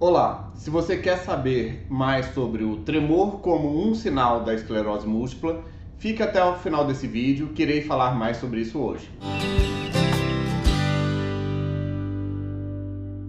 Olá, se você quer saber mais sobre o tremor como um sinal da esclerose múltipla, fique até o final desse vídeo que irei falar mais sobre isso hoje.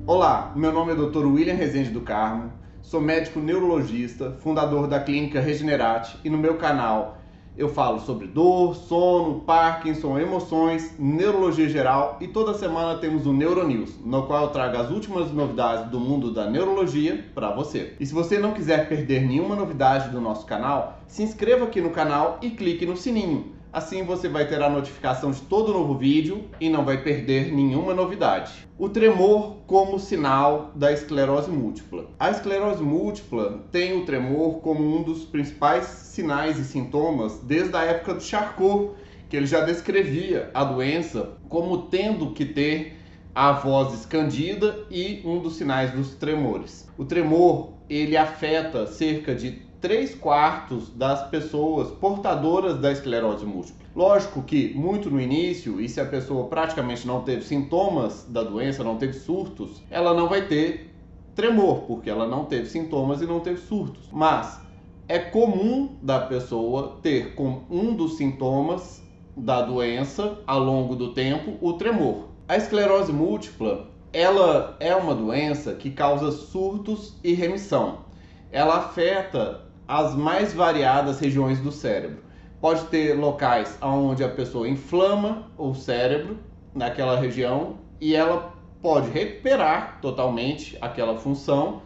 Olá, meu nome é Dr. William Rezende do Carmo, sou médico neurologista, fundador da clínica Regenerate e no meu canal eu falo sobre dor, sono, Parkinson, emoções, neurologia geral e toda semana temos o Neuronews, no qual eu trago as últimas novidades do mundo da neurologia para você. E se você não quiser perder nenhuma novidade do nosso canal, se inscreva aqui no canal e clique no sininho Assim você vai ter a notificação de todo novo vídeo e não vai perder nenhuma novidade. O tremor como sinal da esclerose múltipla. A esclerose múltipla tem o tremor como um dos principais sinais e sintomas desde a época do Charcot, que ele já descrevia a doença como tendo que ter a voz escandida e um dos sinais dos tremores. O tremor ele afeta cerca de 3 quartos das pessoas portadoras da esclerose múltipla. Lógico que muito no início, e se a pessoa praticamente não teve sintomas da doença, não teve surtos, ela não vai ter tremor, porque ela não teve sintomas e não teve surtos. Mas é comum da pessoa ter como um dos sintomas da doença ao longo do tempo o tremor. A esclerose múltipla, ela é uma doença que causa surtos e remissão. Ela afeta as mais variadas regiões do cérebro. Pode ter locais onde a pessoa inflama o cérebro naquela região e ela pode recuperar totalmente aquela função,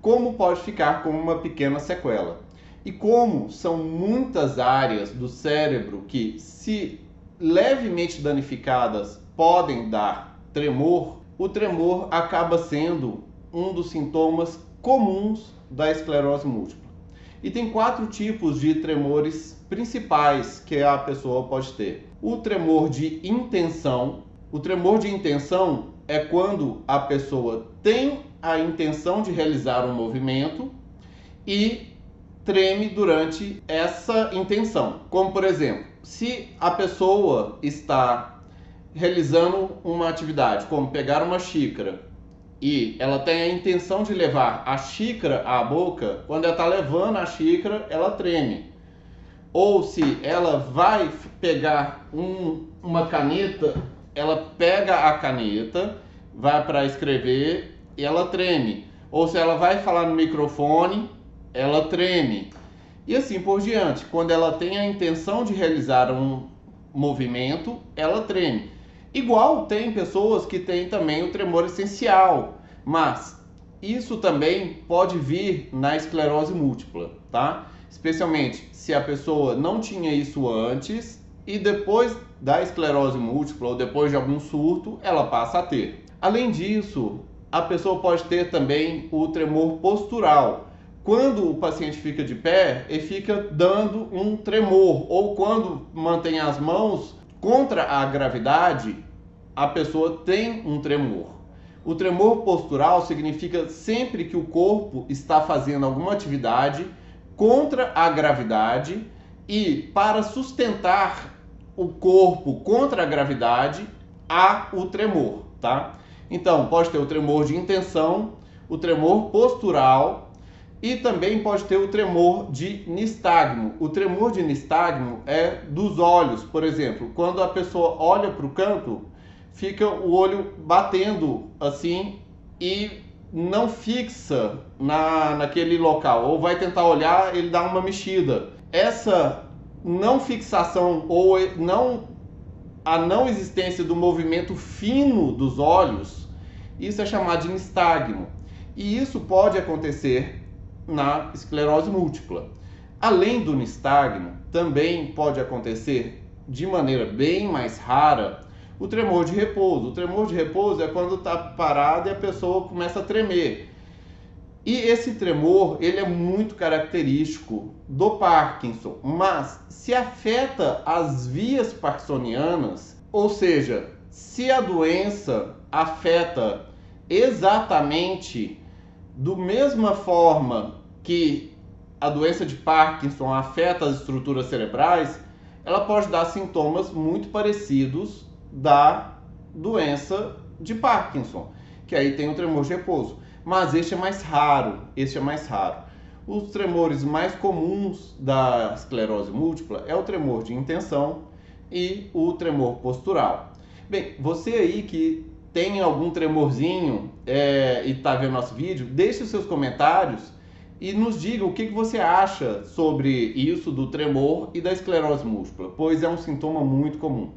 como pode ficar com uma pequena sequela. E como são muitas áreas do cérebro que, se levemente danificadas, podem dar tremor, o tremor acaba sendo um dos sintomas comuns da esclerose múltipla. E tem quatro tipos de tremores principais que a pessoa pode ter. O tremor de intenção. O tremor de intenção é quando a pessoa tem a intenção de realizar um movimento e treme durante essa intenção. Como por exemplo, se a pessoa está realizando uma atividade, como pegar uma xícara e ela tem a intenção de levar a xícara à boca, quando ela está levando a xícara, ela treme. Ou se ela vai pegar um, uma caneta, ela pega a caneta, vai para escrever e ela treme. Ou se ela vai falar no microfone, ela treme. E assim por diante. Quando ela tem a intenção de realizar um movimento, ela treme. Igual tem pessoas que têm também o tremor essencial, mas isso também pode vir na esclerose múltipla, tá? Especialmente se a pessoa não tinha isso antes e depois da esclerose múltipla ou depois de algum surto, ela passa a ter. Além disso, a pessoa pode ter também o tremor postural. Quando o paciente fica de pé, ele fica dando um tremor, ou quando mantém as mãos contra a gravidade, a pessoa tem um tremor. O tremor postural significa sempre que o corpo está fazendo alguma atividade contra a gravidade e para sustentar o corpo contra a gravidade há o tremor, tá? Então, pode ter o tremor de intenção, o tremor postural e também pode ter o tremor de nistagmo. O tremor de nistagmo é dos olhos, por exemplo, quando a pessoa olha para o canto, fica o olho batendo assim e não fixa na, naquele local, ou vai tentar olhar, ele dá uma mexida. Essa não fixação ou não a não existência do movimento fino dos olhos, isso é chamado de nistagmo. E isso pode acontecer na esclerose múltipla. Além do nistagmo, também pode acontecer de maneira bem mais rara o tremor de repouso. O tremor de repouso é quando está parado e a pessoa começa a tremer. E esse tremor, ele é muito característico do Parkinson, mas se afeta as vias parkinsonianas, ou seja, se a doença afeta exatamente do mesma forma que a doença de Parkinson afeta as estruturas cerebrais, ela pode dar sintomas muito parecidos da doença de Parkinson, que aí tem o tremor de repouso. mas este é mais raro, este é mais raro. Os tremores mais comuns da esclerose múltipla é o tremor de intenção e o tremor postural. Bem, você aí que tem algum tremorzinho é, e está vendo nosso vídeo, deixe os seus comentários e nos diga o que, que você acha sobre isso do tremor e da esclerose múltipla, pois é um sintoma muito comum.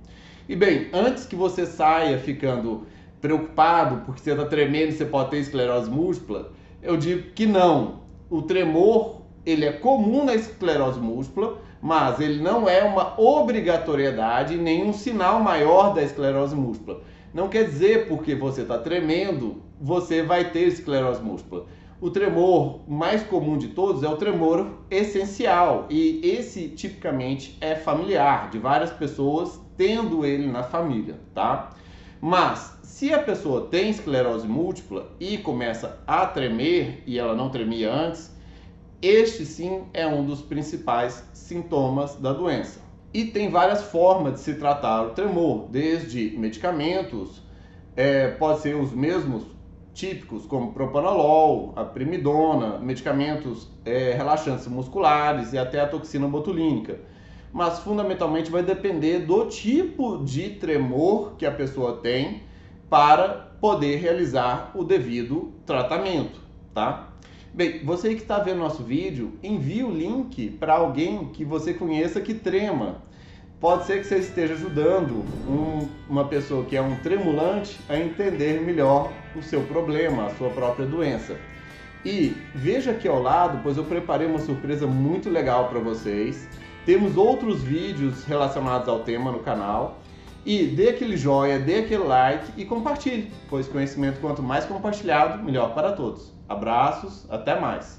E bem, antes que você saia ficando preocupado porque você está tremendo e você pode ter esclerose múltipla, eu digo que não. O tremor ele é comum na esclerose múltipla, mas ele não é uma obrigatoriedade nem um sinal maior da esclerose múltipla. Não quer dizer porque você está tremendo, você vai ter esclerose múltipla. O tremor mais comum de todos é o tremor essencial e esse tipicamente é familiar, de várias pessoas tendo ele na família, tá? Mas se a pessoa tem esclerose múltipla e começa a tremer e ela não tremia antes, este sim é um dos principais sintomas da doença. E tem várias formas de se tratar o tremor, desde medicamentos, é, pode ser os mesmos típicos, como propanolol, a primidona, medicamentos é, relaxantes musculares e até a toxina botulínica. Mas fundamentalmente vai depender do tipo de tremor que a pessoa tem para poder realizar o devido tratamento, tá? Bem, você que está vendo nosso vídeo, envie o link para alguém que você conheça que trema. Pode ser que você esteja ajudando um, uma pessoa que é um tremulante a entender melhor o seu problema, a sua própria doença. E veja aqui ao lado, pois eu preparei uma surpresa muito legal para vocês. Temos outros vídeos relacionados ao tema no canal. E dê aquele joinha, dê aquele like e compartilhe, pois conhecimento quanto mais compartilhado, melhor para todos. Abraços, até mais!